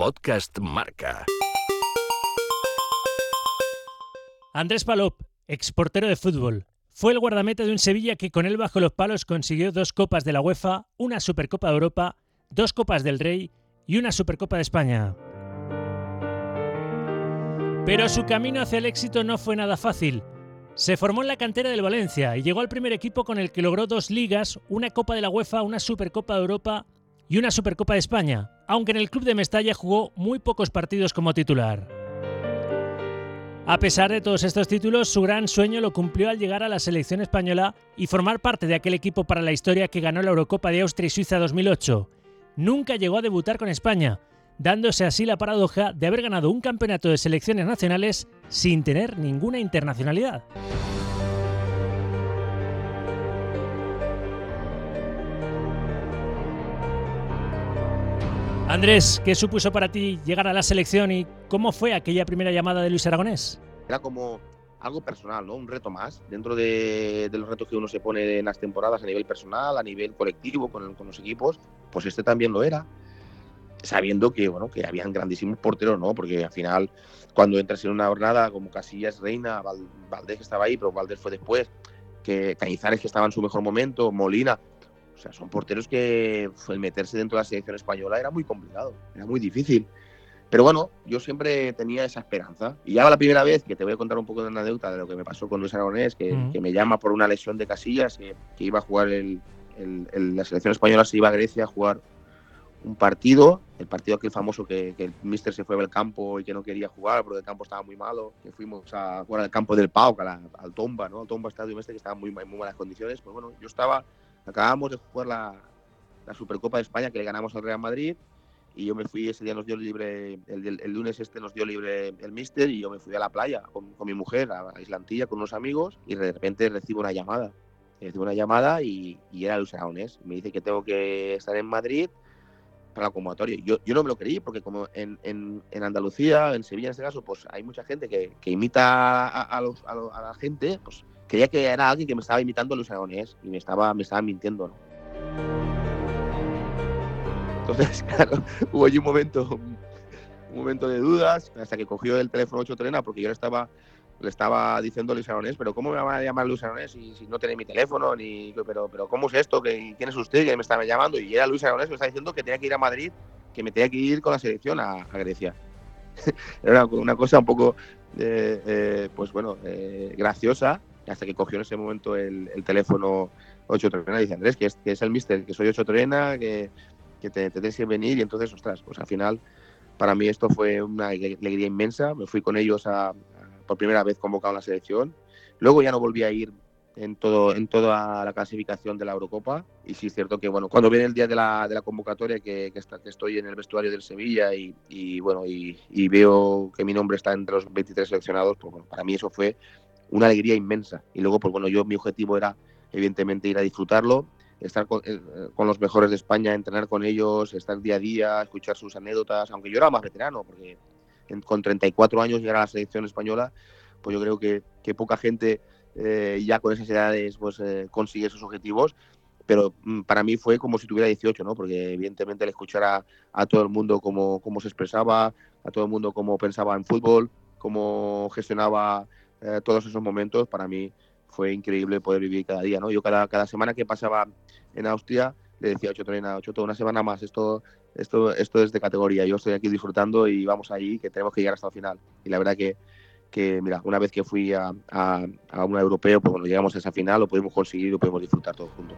Podcast Marca. Andrés Palop, exportero de fútbol. Fue el guardameta de un Sevilla que con él bajo los palos consiguió dos copas de la UEFA, una Supercopa de Europa, dos Copas del Rey y una Supercopa de España. Pero su camino hacia el éxito no fue nada fácil. Se formó en la cantera del Valencia y llegó al primer equipo con el que logró dos ligas, una Copa de la UEFA, una Supercopa de Europa y una Supercopa de España, aunque en el club de Mestalla jugó muy pocos partidos como titular. A pesar de todos estos títulos, su gran sueño lo cumplió al llegar a la selección española y formar parte de aquel equipo para la historia que ganó la Eurocopa de Austria y Suiza 2008. Nunca llegó a debutar con España, dándose así la paradoja de haber ganado un campeonato de selecciones nacionales sin tener ninguna internacionalidad. Andrés, ¿qué supuso para ti llegar a la selección y cómo fue aquella primera llamada de Luis Aragonés? Era como algo personal. Un reto más dentro de, los retos que uno se pone en las temporadas a nivel personal, a nivel colectivo con, los equipos, pues este también lo era, sabiendo que, bueno, que habían grandísimos porteros, ¿no? Porque al final, cuando entras en una jornada como Casillas, Reina, Valdés estaba ahí, pero Valdés fue después, que Cañizares que estaba en su mejor momento, Molina, o sea, son porteros que el meterse dentro de la selección española era muy complicado, era muy difícil. Pero bueno, yo siempre tenía esa esperanza. Y ya la primera vez que te voy a contar un poco de una anécdota de lo que me pasó con Luis Aragonés, que, me llama por una lesión de casillas, que, iba a jugar el, la selección española, se iba a Grecia a jugar un partido, el partido aquel famoso que, el míster se fue al campo y que no quería jugar porque el campo estaba muy malo, que fuimos a jugar al campo del Pau, al Tomba, ¿no? Al Tomba Estadio este que estaba en muy, muy malas condiciones. Pues bueno, yo estaba Acabamos de jugar la, Supercopa de España que le ganamos al Real Madrid y yo me fui, ese día nos dio libre, el, lunes este nos dio libre el mister y yo me fui a la playa con, mi mujer, a Islantilla, con unos amigos y de repente recibo una llamada. Recibo una llamada y, era Luis Aragonés. Me dice que tengo que estar en Madrid para la convocatoria. Yo, yo no me lo creí porque como en, en, Andalucía, en Sevilla en este caso, pues hay mucha gente que, imita a, a la gente, pues creía que era alguien que me estaba imitando a Luis Aragonés y me estaba, me estaba mintiendo. Entonces, claro, hubo allí un momento, un momento de dudas, hasta que cogió el teléfono 8 Trena, porque yo le estaba, le estaba diciendo a Luis Aragonés, pero ¿cómo me van a llamar Luis Aragonés si, no tiene mi teléfono? Ni, pero, pero ¿cómo es esto? ¿Quién es usted? que me estaba llamando? Y era Luis Aragonés que me estaba diciendo que tenía que ir a Madrid, que me tenía que ir con la selección a, Grecia. era una, cosa un poco, eh, eh, pues bueno, eh, graciosa, hasta que cogió en ese momento el, teléfono 8 Trena y dice, Andrés, que es, que es el mister, que soy 8 Trena, que, que te, te, tienes que venir y entonces, ostras, pues al final para mí esto fue una alegría inmensa, me fui con ellos a, por primera vez convocado a la selección, luego ya no volví a ir en todo en toda la clasificación de la Eurocopa. Y sí es cierto que bueno cuando viene el día de la, de la convocatoria que, que, estoy en el vestuario del Sevilla y, bueno y, y, veo que mi nombre está entre los 23 seleccionados pues bueno, para mí eso fue una alegría inmensa. Y luego, pues bueno, yo mi objetivo era evidentemente ir a disfrutarlo, estar con, eh, con, los mejores de España, entrenar con ellos, estar día a día, escuchar sus anécdotas, aunque yo era más veterano, porque con 34 años llegar a la selección española, pues yo creo que, que poca gente eh, ya con esas edades pues eh, consigue esos objetivos, pero mm, para mí fue como si tuviera 18, ¿no? Porque evidentemente el escuchar a, a todo el mundo cómo, cómo se expresaba, a todo el mundo cómo pensaba en fútbol, cómo gestionaba eh, todos esos momentos para mí fue increíble poder vivir cada día, ¿no? Yo cada, cada semana que pasaba en Austria le decía a Chotorena, toda una semana más, esto, esto, esto es de categoría, yo estoy aquí disfrutando y vamos allí, que tenemos que llegar hasta el final. Y la verdad que, que mira, una vez que fui a, a, un europeo, pues bueno, llegamos a esa final, lo pudimos conseguir y lo pudimos disfrutar todos juntos.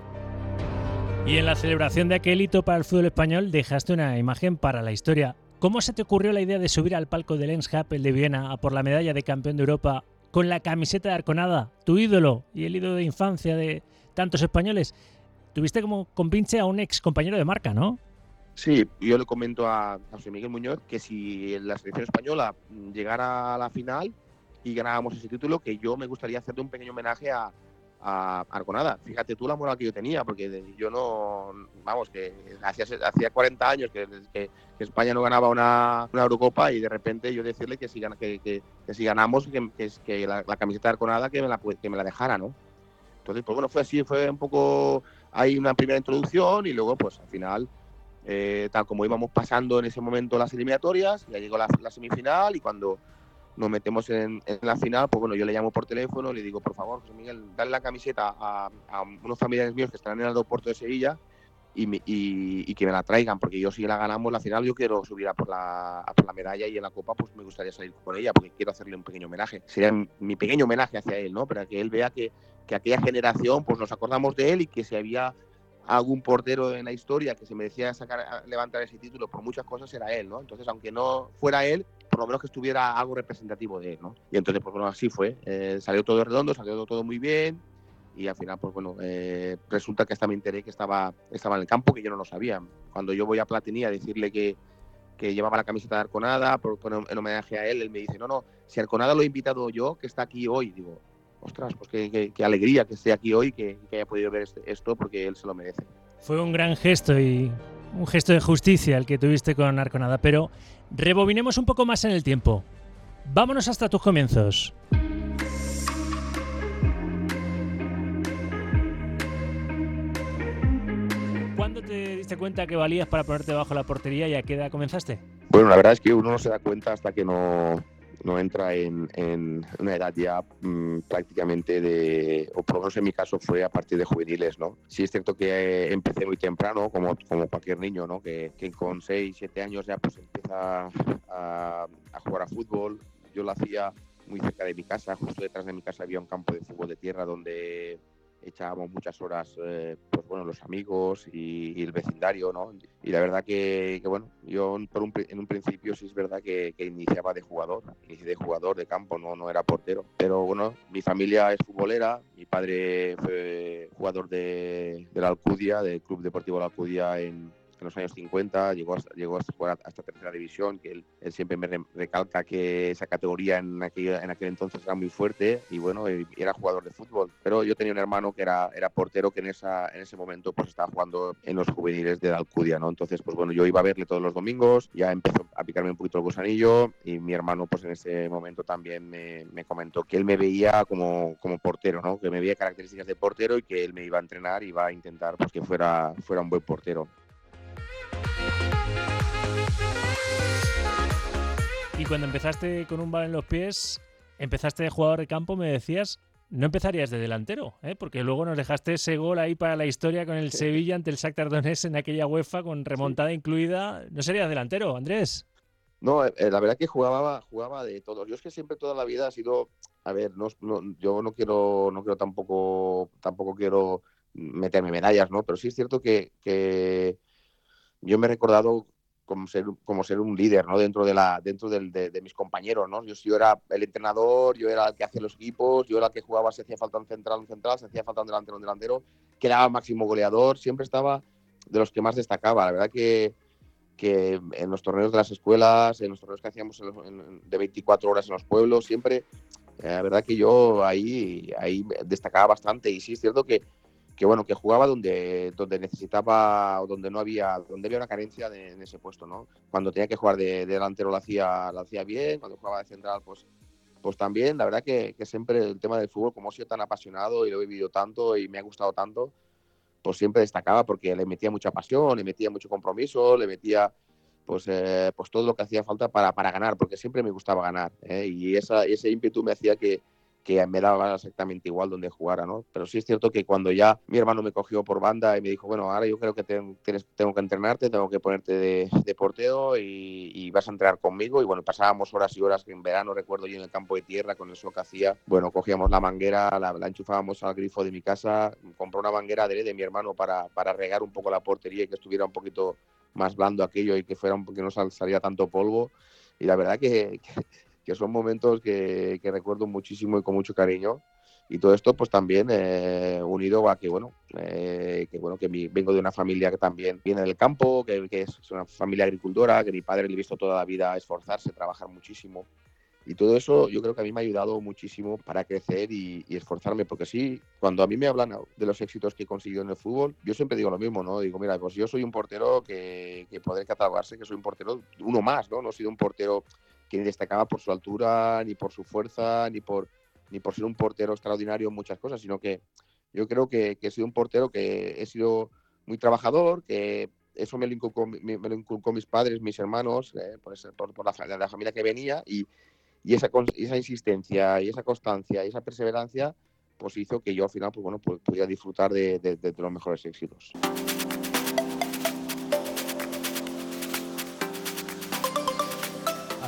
Y en la celebración de aquel hito para el fútbol español dejaste una imagen para la historia. ¿Cómo se te ocurrió la idea de subir al palco del Lens el de Viena a por la medalla de campeón de Europa con la camiseta de Arconada, tu ídolo y el ídolo de infancia de tantos españoles. Tuviste como compinche a un ex compañero de marca, ¿no? Sí, yo le comento a José Miguel Muñoz que si la selección española llegara a la final y ganábamos ese título, que yo me gustaría hacerle un pequeño homenaje a, a Arconada. Fíjate tú la moral que yo tenía, porque yo no, vamos, que hacía, hacía 40 años que, que, España no ganaba una, una, Eurocopa y de repente yo decirle que si, que, que, que si ganamos, que, que la, camiseta de Arconada que me la, que me la dejara, ¿no? Entonces, pues bueno, fue así, fue un poco, hay una primera introducción y luego pues al final eh, tal como íbamos pasando en ese momento las eliminatorias, ya llegó la, semifinal y cuando nos metemos en, la final, pues bueno, yo le llamo por teléfono, le digo, por favor, José Miguel, dale la camiseta a, a unos familiares míos que están en el aeropuerto de Sevilla y, que me la traigan, porque yo si la ganamos la final yo quiero subir a por, la, por la medalla y en la copa pues me gustaría salir con ella porque quiero hacerle un pequeño homenaje. Sería mi pequeño homenaje hacia él, ¿no? Para que él vea que, que aquella generación pues nos acordamos de él y que si había algún portero en la historia que se merecía sacar, levantar ese título por muchas cosas era él, ¿no? Entonces, aunque no fuera él, por lo menos que estuviera algo representativo de él, ¿no? Y entonces, pues bueno, así fue. Eh, salió todo redondo, salió todo muy bien y al final, pues bueno, eh, resulta que hasta me enteré que estaba, estaba en el campo, que yo no lo sabía. Cuando yo voy a Platini a decirle que, que llevaba la camiseta de Arconada, por, en homenaje a él, él me dice, no, no, si Arconada lo he invitado yo, que está aquí hoy, digo, ostras, pues qué, qué, alegría que esté aquí hoy, que, que haya podido ver este, esto, porque él se lo merece. Fue un gran gesto y un gesto de justicia el que tuviste con Arconada, pero rebobinemos un poco más en el tiempo. Vámonos hasta tus comienzos. te diste cuenta que valías para ponerte bajo la portería y a qué edad comenzaste? Bueno, la verdad es que uno no se da cuenta hasta que no, no entra en, una edad ya mm, prácticamente de, o por lo menos en mi caso fue a partir de juveniles, ¿no? Sí es cierto que empecé muy temprano, como, como cualquier niño, ¿no? Que, que con 6, 7 años ya pues empieza a, a, jugar a fútbol. Yo lo hacía muy cerca de mi casa, justo detrás de mi casa había un campo de fútbol de tierra donde echábamos muchas horas, eh, pues bueno, los amigos y, el vecindario, ¿no? Y la verdad que, bueno, yo por en un principio sí es verdad que, iniciaba de jugador, inicié de jugador de campo, no, no era portero. Pero bueno, mi familia es futbolera, mi padre fue jugador de, de la Alcudia, del Club Deportivo La Alcudia en, en los años 50, llegó hasta, llegó hasta jugar hasta tercera división, que él, siempre me recalca que esa categoría en aquel, en aquel entonces era muy fuerte y bueno, era jugador de fútbol. Pero yo tenía un hermano que era, era portero que en, esa, en ese momento pues estaba jugando en los juveniles de Alcudia, ¿no? Entonces, pues bueno, yo iba a verle todos los domingos, ya empezó a picarme un poquito el gusanillo y mi hermano pues en ese momento también me, me comentó que él me veía como, como portero, ¿no? Que me veía características de portero y que él me iba a entrenar y iba a intentar pues que fuera, fuera un buen portero. Y cuando empezaste con un balón en los pies, empezaste de jugador de campo, me decías, no empezarías de delantero, ¿eh? porque luego nos dejaste ese gol ahí para la historia con el Sevilla ante el Shakhtar Donetsk en aquella UEFA con remontada incluida. ¿No serías delantero, Andrés? No, eh, la verdad que jugaba, jugaba de todo. Yo es que siempre toda la vida ha sido, a ver, no, yo no quiero, no quiero tampoco, tampoco quiero meterme medallas, ¿no? Pero sí es cierto que, que yo me he recordado como ser, como ser un líder ¿no? dentro, de, la, dentro de, mis compañeros. ¿no? Yo, yo era el entrenador, yo era el que hacía los equipos, yo era el que jugaba si hacía falta un central, un central, si hacía falta un delantero, un delantero, que era máximo goleador, siempre estaba de los que más destacaba. La verdad que, que en los torneos de las escuelas, en los torneos que hacíamos de 24 horas en los pueblos, siempre, eh, la verdad que yo ahí, ahí destacaba bastante. Y sí es cierto que que bueno, que jugaba donde, donde necesitaba o donde no había, donde había una carencia en ese puesto, ¿no? Cuando tenía que jugar de, delantero lo hacía, lo hacía bien, cuando jugaba de central, pues, pues también, la verdad que, que, siempre el tema del fútbol, como he sido tan apasionado y lo he vivido tanto y me ha gustado tanto, pues siempre destacaba porque le metía mucha pasión, le metía mucho compromiso, le metía pues, eh, pues todo lo que hacía falta para, para ganar, porque siempre me gustaba ganar. ¿eh? Y esa, ese ímpetu me hacía que, que me daba exactamente igual donde jugara, ¿no? Pero sí es cierto que cuando ya mi hermano me cogió por banda y me dijo, bueno, ahora yo creo que tengo que entrenarte, tengo que ponerte de, porteo y, vas a entrenar conmigo. Y bueno, pasábamos horas y horas que en verano, recuerdo yo en el campo de tierra, con eso que hacía, bueno, cogíamos la manguera, la, enchufábamos al grifo de mi casa, compró una manguera de, de mi hermano para, para regar un poco la portería y que estuviera un poquito más blando aquello y que fuera un, que no salía tanto polvo. Y la verdad que que son momentos que, recuerdo muchísimo y con mucho cariño. Y todo esto, pues también eh, unido a que, bueno, eh, que, bueno, que mi, vengo de una familia que también viene del campo, que, es una familia agricultora, que mi padre le he visto toda la vida esforzarse, trabajar muchísimo. Y todo eso yo creo que a mí me ha ayudado muchísimo para crecer y, esforzarme, porque sí, cuando a mí me hablan de los éxitos que he conseguido en el fútbol, yo siempre digo lo mismo, ¿no? Digo, mira, pues yo soy un portero que, que poder catalogarse que soy un portero, uno más, ¿no? No he sido un portero que ni destacaba por su altura, ni por su fuerza, ni por, ni por ser un portero extraordinario en muchas cosas, sino que yo creo que, he sido un portero que he sido muy trabajador, que eso me lo inculcó, me, lo inculcó mis padres, mis hermanos, eh, por, por, la, la, familia que venía y, y esa, esa insistencia y esa constancia y esa perseverancia pues hizo que yo al final pues bueno pues, pudiera disfrutar de, de los mejores éxitos.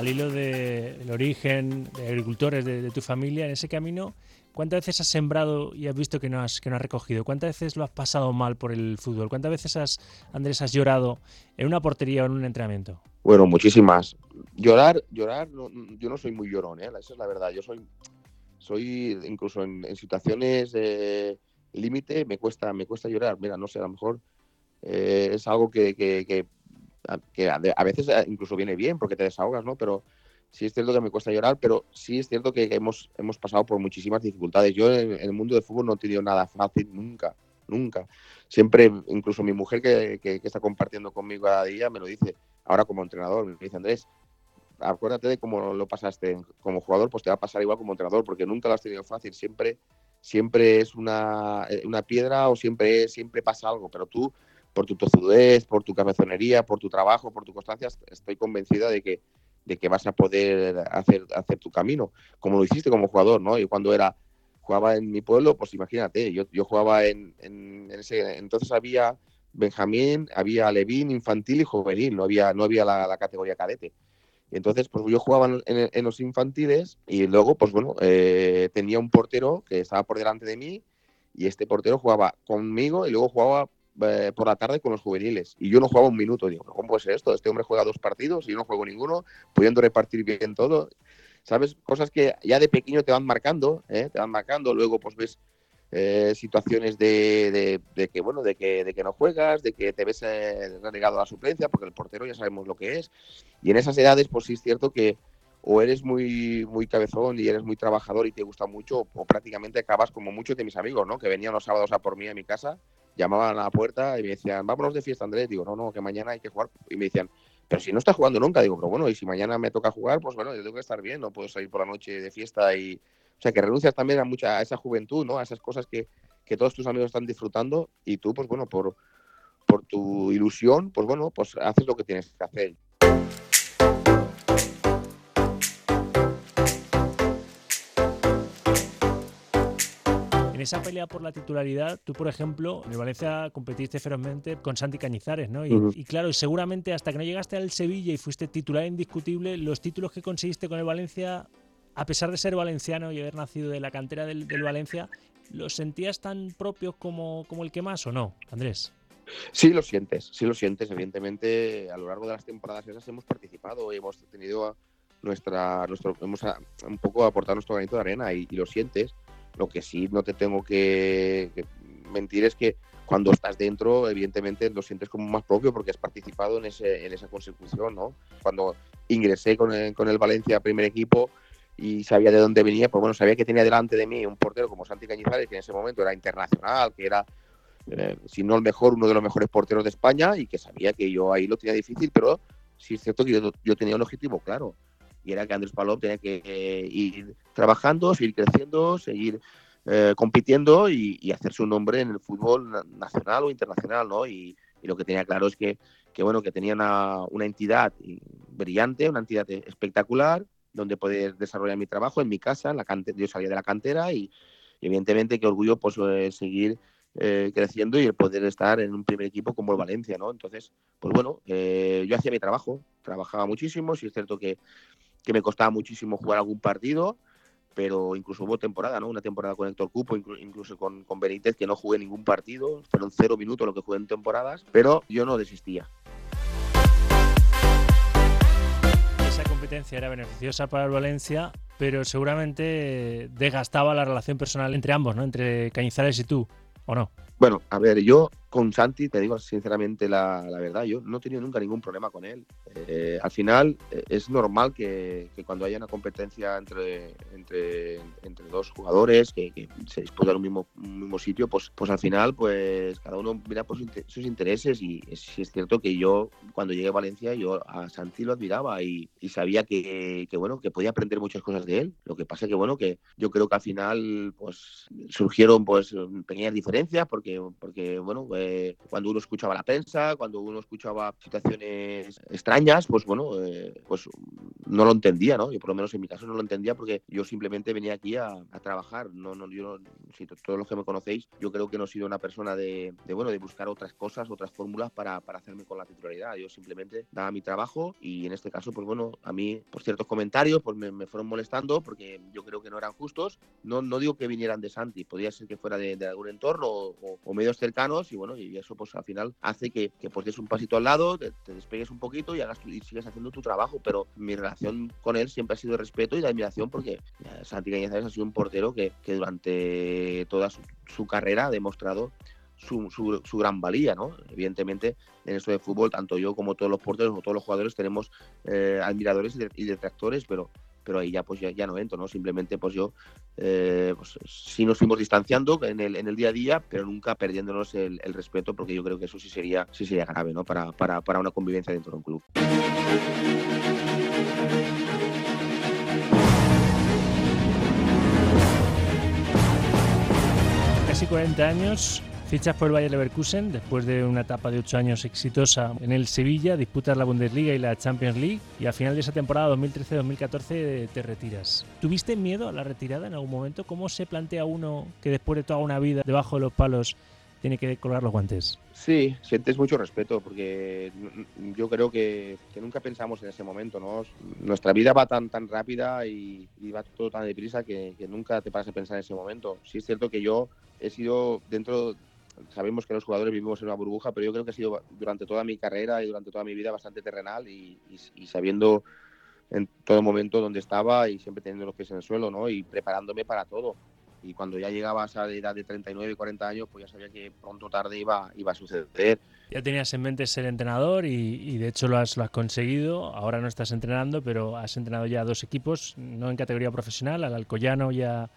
Al hilo del origen de agricultores de, tu familia, en ese camino, ¿cuántas veces has sembrado y has visto que no has, que no has recogido? ¿Cuántas veces lo has pasado mal por el fútbol? ¿Cuántas veces has, Andrés, has llorado en una portería o en un entrenamiento? Bueno, muchísimas. Llorar, llorar, yo no soy muy llorón, ¿eh? esa es la verdad. Yo soy, soy incluso en, situaciones de límite, me cuesta, me cuesta llorar. Mira, no sé, a lo mejor eh, es algo que, que que a, veces eh, incluso viene bien porque te desahogas, ¿no? Pero sí es cierto que me cuesta llorar, pero sí es cierto que hemos, hemos pasado por muchísimas dificultades. Yo en, el mundo del fútbol no he tenido nada fácil nunca, nunca. Siempre, incluso mi mujer que, que, está compartiendo conmigo cada día me lo dice, ahora como entrenador, me dice Andrés, acuérdate de cómo lo pasaste como jugador, pues te va a pasar igual como entrenador, porque nunca lo has tenido fácil, siempre, siempre es una, eh, una piedra o siempre, siempre pasa algo, pero tú por tu tozudez, por tu cabezonería, por tu trabajo, por tu constancia, estoy convencida de que, de que vas a poder hacer, hacer tu camino, como lo hiciste como jugador, ¿no? Y cuando era jugaba en mi pueblo, pues imagínate, yo, yo jugaba en, ese, entonces había Benjamín, había Levín, infantil y juvenil, no había, no había la, categoría cadete. Entonces, pues yo jugaba en, en los infantiles y luego, pues bueno, eh, tenía un portero que estaba por delante de mí y este portero jugaba conmigo y luego jugaba eh, por la tarde con los juveniles y yo no jugaba un minuto. Digo, ¿cómo puede ser esto? Este hombre juega dos partidos y yo no juego ninguno, pudiendo repartir bien todo. ¿Sabes? Cosas que ya de pequeño te van marcando, ¿eh? te van marcando. Luego, pues ves eh, situaciones de, que, bueno, de que, de que no juegas, de que te ves relegado a la suplencia, porque el portero ya sabemos lo que es. Y en esas edades, pues sí es cierto que o eres muy, muy cabezón y eres muy trabajador y te gusta mucho, o prácticamente acabas como muchos de mis amigos, ¿no? Que venían los sábados a por mí a mi casa llamaban a la puerta y me decían, vámonos de fiesta, Andrés. Digo, no, no, que mañana hay que jugar. Y me decían, pero si no estás jugando nunca. Digo, pero bueno, y si mañana me toca jugar, pues bueno, yo tengo que estar bien, no puedo salir por la noche de fiesta y. O sea, que renuncias también a mucha a esa juventud, ¿no? A esas cosas que, que todos tus amigos están disfrutando y tú, pues bueno, por, por tu ilusión, pues bueno, pues haces lo que tienes que hacer. Esa pelea por la titularidad, tú, por ejemplo, en el Valencia competiste ferozmente con Santi Cañizares, ¿no? Y, claro, seguramente hasta que no llegaste al Sevilla y fuiste titular indiscutible, los títulos que conseguiste con el Valencia, a pesar de ser valenciano y haber nacido de la cantera del, Valencia, ¿los sentías tan propios como, como el que más o no, Andrés? Sí, lo sientes, sí lo sientes. Evidentemente, a lo largo de las temporadas esas hemos participado y hemos tenido nuestra, nuestro, hemos un poco aportado nuestro granito de arena y, y lo sientes lo que sí no te tengo que, mentir es que cuando estás dentro, evidentemente lo sientes como más propio porque has participado en, ese, en esa consecución, ¿no? Cuando ingresé con el, con el Valencia primer equipo y sabía de dónde venía, pues bueno, sabía que tenía delante de mí un portero como Santi Cañizares, que en ese momento era internacional, que era, eh, si no el mejor, uno de los mejores porteros de España y que sabía que yo ahí lo tenía difícil, pero sí es cierto que yo, yo tenía un objetivo claro y era que Andrés Palop tenía que eh, ir trabajando, seguir creciendo, seguir eh, compitiendo y, hacer su nombre en el fútbol nacional o internacional, ¿no? Y, lo que tenía claro es que, que bueno, que tenía una, entidad brillante, una entidad espectacular, donde poder desarrollar mi trabajo en mi casa, en la yo salía de la cantera y, evidentemente qué orgullo pues eh, seguir creciendo y el poder estar en un primer equipo como el Valencia, ¿no? Entonces, pues bueno, yo hacía mi trabajo, trabajaba muchísimo, si es cierto que que me costaba muchísimo jugar algún partido, pero incluso hubo temporada, ¿no? Una temporada con Héctor Cupo, incluso con, con Benítez, que no jugué ningún partido, fueron cero minutos lo que jugué en temporadas, pero yo no desistía. Esa competencia era beneficiosa para el Valencia, pero seguramente desgastaba la relación personal entre ambos, ¿no? Entre Cañizares y tú, ¿o no? Bueno, a ver, yo con Santi, te digo sinceramente la, verdad, yo no he tenido nunca ningún problema con él. Eh, al final eh, es normal que, cuando haya una competencia entre, entre, entre dos jugadores que, se disputan un mismo, mismo sitio, pues, pues al final pues cada uno mira por sus intereses y sí es cierto que yo cuando llegué a Valencia yo a Santi lo admiraba y, sabía que, bueno que podía aprender muchas cosas de él. Lo que pasa que bueno que yo creo que al final pues surgieron pues pequeñas diferencias porque porque bueno eh, cuando uno escuchaba la prensa, cuando uno escuchaba situaciones extrañas, pues bueno, pues no lo entendía, ¿no? Yo por lo menos en mi caso no lo entendía porque yo simplemente venía aquí a, trabajar. No, no, yo si todos los que me conocéis, yo creo que no he sido una persona de, bueno, de buscar otras cosas, otras fórmulas para, para hacerme con la titularidad. Yo simplemente daba mi trabajo y en este caso, pues bueno, a mí por ciertos comentarios pues me, fueron molestando porque yo creo que no eran justos. No, no digo que vinieran de Santi, podría ser que fuera de, algún entorno o, medios cercanos y bueno, y eso pues al final hace que, que pues des un pasito al lado, te, despegues un poquito y, hagas y sigas haciendo tu trabajo, pero mi relación con él siempre ha sido de respeto y de admiración porque eh, Santi Cañizares ha sido un portero que, que durante toda su, su carrera ha demostrado su, su, gran valía, ¿no? Evidentemente, en esto de fútbol, tanto yo como todos los porteros o todos los jugadores tenemos eh, admiradores y detractores, pero pero ahí ya pues ya, no entro. Simplemente pues yo eh, pues, sí nos fuimos distanciando en el, en el día a día, pero nunca perdiéndonos el, respeto, porque yo creo que eso sí sería, sí sería grave, ¿no? Para, para, para una convivencia dentro de un club. Casi 40 años Fichas por el Bayer Leverkusen después de una etapa de ocho años exitosa en el Sevilla, disputas la Bundesliga y la Champions League y al final de esa temporada 2013-2014 te retiras. ¿Tuviste miedo a la retirada en algún momento? ¿Cómo se plantea uno que después de toda una vida debajo de los palos tiene que colgar los guantes? Sí, sientes mucho respeto porque yo creo que, nunca pensamos en ese momento. Nuestra vida va tan tan rápida y, va todo tan deprisa que, que, nunca te paras a pensar en ese momento. Sí es cierto que yo he sido dentro sabemos que los jugadores vivimos en una burbuja, pero yo creo que ha sido durante toda mi carrera y durante toda mi vida bastante terrenal y, sabiendo en todo momento dónde estaba y siempre teniendo los pies en el suelo, ¿no? Y preparándome para todo. Y cuando ya llegaba a esa edad de 39 y 40 años, pues ya sabía que pronto o tarde iba, iba a suceder. Ya tenías en mente ser entrenador y, de hecho lo has, lo has conseguido. Ahora no estás entrenando, pero has entrenado ya dos equipos, no en categoría profesional, al Alcoyano y a,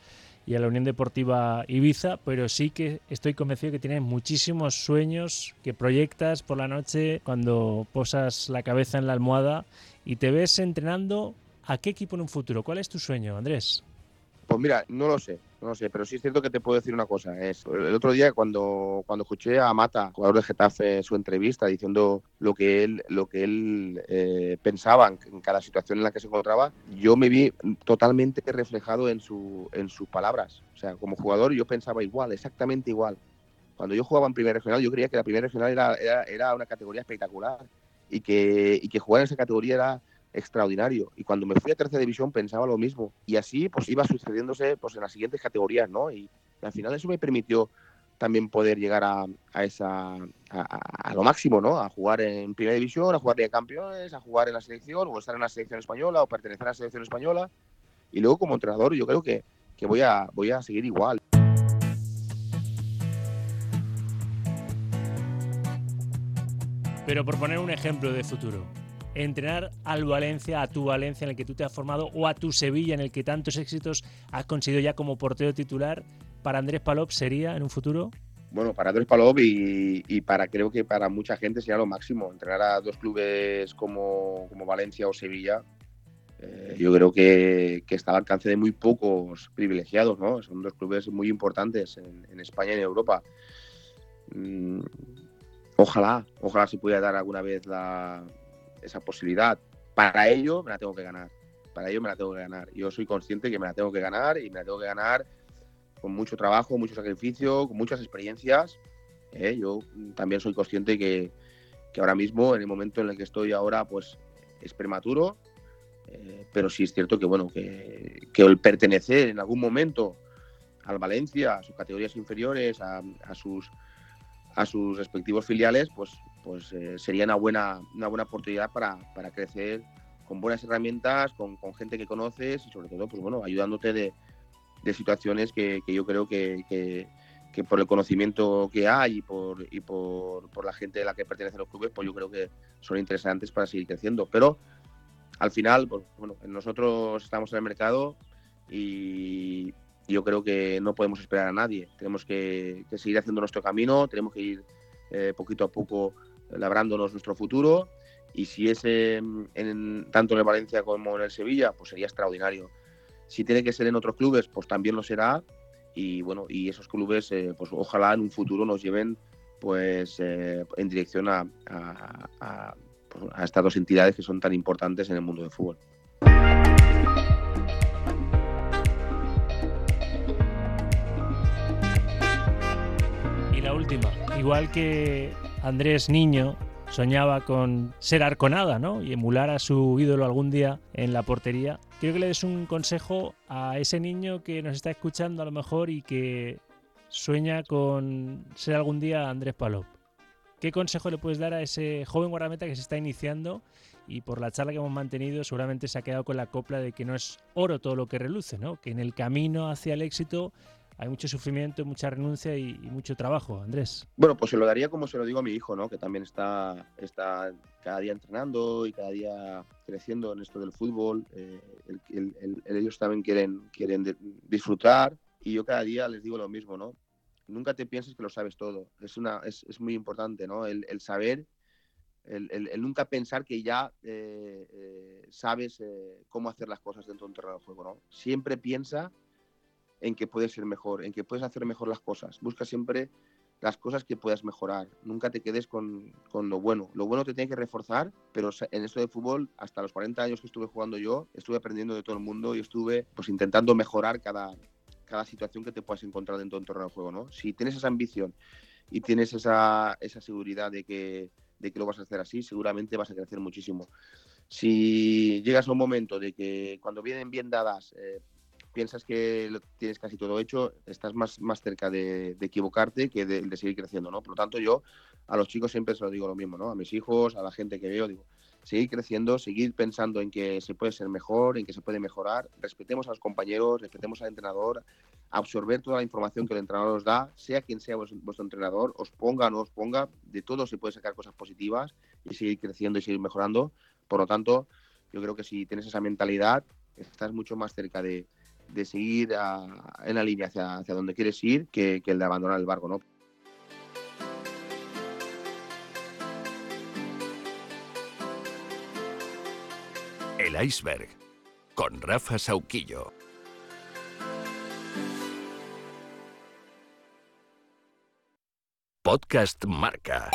y a la Unión Deportiva Ibiza, pero sí que estoy convencido que tienes muchísimos sueños que proyectas por la noche cuando posas la cabeza en la almohada y te ves entrenando a qué equipo en un futuro. ¿Cuál es tu sueño, Andrés? Pues mira, no lo sé, no lo sé, pero sí es cierto que te puedo decir una cosa. Es, el otro día cuando, cuando escuché a Mata, jugador de Getafe, su entrevista diciendo lo que él, lo que él eh, pensaba en, cada situación en la que se encontraba, yo me vi totalmente reflejado en, su, en sus palabras. O sea, como jugador yo pensaba igual, exactamente igual. Cuando yo jugaba en Primera Regional, yo creía que la Primera Regional era, era, era una categoría espectacular y que, y que jugar en esa categoría era extraordinario. Y cuando me fui a tercera división pensaba lo mismo. Y así pues iba sucediéndose pues en las siguientes categorías, ¿no? Y, al final eso me permitió también poder llegar a, a esa a, lo máximo, ¿no? A jugar en primera división, a jugar de campeones, a jugar en la selección, o estar en la selección española, o pertenecer a la selección española. Y luego como entrenador yo creo que, que voy, a, voy a seguir igual. Pero por poner un ejemplo de futuro, entrenar al Valencia, a tu Valencia en el que tú te has formado, o a tu Sevilla en el que tantos éxitos has conseguido ya como portero titular, para Andrés Palop sería en un futuro? Bueno, para Andrés Palop y, para creo que para mucha gente sería lo máximo. Entrenar a dos clubes como, Valencia o Sevilla, eh, yo creo que, está al alcance de muy pocos privilegiados, ¿no? Son dos clubes muy importantes en, España y en Europa. Mm, ojalá, ojalá se pudiera dar alguna vez la, esa posibilidad. Para ello me la tengo que ganar. Para ello me la tengo que ganar. Yo soy consciente que me la tengo que ganar y me la tengo que ganar con mucho trabajo, mucho sacrificio, con muchas experiencias. ¿eh? Yo también soy consciente que, que, ahora mismo, en el momento en el que estoy ahora, pues es prematuro. Eh, pero sí es cierto que, bueno, que, que, el pertenecer en algún momento al Valencia, a sus categorías inferiores, a, a sus a sus respectivos filiales, pues pues eh, sería una buena, una buena oportunidad para, para crecer con buenas herramientas, con, gente que conoces y sobre todo, pues bueno, ayudándote de, de situaciones que, que, yo creo que, que, por el conocimiento que hay y por, y por, por la gente de la que pertenecen los clubes, pues yo creo que son interesantes para seguir creciendo. Pero al final, pues bueno, nosotros estamos en el mercado y yo creo que no podemos esperar a nadie. Tenemos que, que seguir haciendo nuestro camino, tenemos que ir eh, poquito a poco labrándonos nuestro futuro. Y si es en, tanto en el Valencia como en el Sevilla, pues sería extraordinario. Si tiene que ser en otros clubes, pues también lo será. Y bueno, y esos clubes, eh, pues ojalá en un futuro nos lleven pues eh, en dirección a, a, a estas dos entidades que son tan importantes en el mundo del fútbol. Y la última, igual que Andrés Niño soñaba con ser arconada, ¿no? Y emular a su ídolo algún día en la portería. Quiero que le des un consejo a ese niño que nos está escuchando a lo mejor y que sueña con ser algún día Andrés Palop. ¿Qué consejo le puedes dar a ese joven guardameta que se está iniciando y por la charla que hemos mantenido seguramente se ha quedado con la copla de que no es oro todo lo que reluce, ¿no? Que en el camino hacia el éxito hay mucho sufrimiento, mucha renuncia y, mucho trabajo, Andrés. Bueno, pues se lo daría como se lo digo a mi hijo, ¿no? Que también está, está cada día entrenando y cada día creciendo en esto del fútbol. Eh, ellos también quieren, quieren disfrutar y yo cada día les digo lo mismo, ¿no? Nunca te pienses que lo sabes todo. Es, una, es, es muy importante, ¿no? El, saber, el, nunca pensar que ya eh, eh, sabes cómo hacer las cosas dentro de un terreno de juego, ¿no? Siempre piensa en que puedes ser mejor, en que puedes hacer mejor las cosas. Busca siempre las cosas que puedas mejorar. Nunca te quedes con, con, lo bueno. Lo bueno te tiene que reforzar, pero en esto de fútbol, hasta los 40 años que estuve jugando yo, estuve aprendiendo de todo el mundo y estuve pues intentando mejorar cada, cada situación que te puedas encontrar dentro de un torneo juego. ¿no? Si tienes esa ambición y tienes esa, esa seguridad de que, de que lo vas a hacer así, seguramente vas a crecer muchísimo. Si llegas a un momento de que cuando vienen bien dadas eh, piensas que lo tienes casi todo hecho, estás más, más cerca de, equivocarte que de, seguir creciendo, ¿no? Por lo tanto, yo a los chicos siempre se lo digo lo mismo, ¿no? A mis hijos, a la gente que veo, digo, seguir creciendo, seguir pensando en que se puede ser mejor, en que se puede mejorar, respetemos a los compañeros, respetemos al entrenador, absorber toda la información que el entrenador os da, sea quien sea vuestro, entrenador, os ponga o no os ponga, de todo se puede sacar cosas positivas y seguir creciendo y seguir mejorando. Por lo tanto, yo creo que si tienes esa mentalidad, estás mucho más cerca de, de seguir en la línea hacia, hacia donde quieres ir que, que el de abandonar el barco, ¿no? El iceberg con Rafa Sauquillo. Podcast Marca.